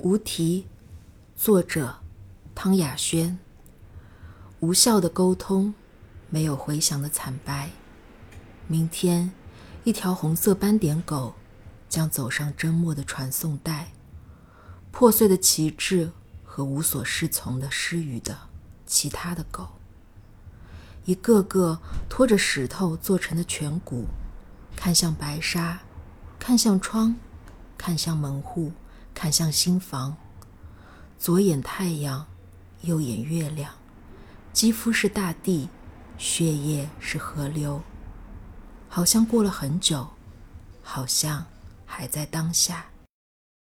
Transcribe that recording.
无题，作者汤雅轩。无效的沟通，没有回响的惨白。明天，一条红色斑点狗将走上真末的传送带。破碎的旗帜和无所适从的失语的其他的狗，一个个拖着石头做成的颧骨，看向白沙，看向窗，看向门户，看向心房。左眼太阳，右眼月亮，肌肤是大地，血液是河流，好像过了很久，好像还在当下。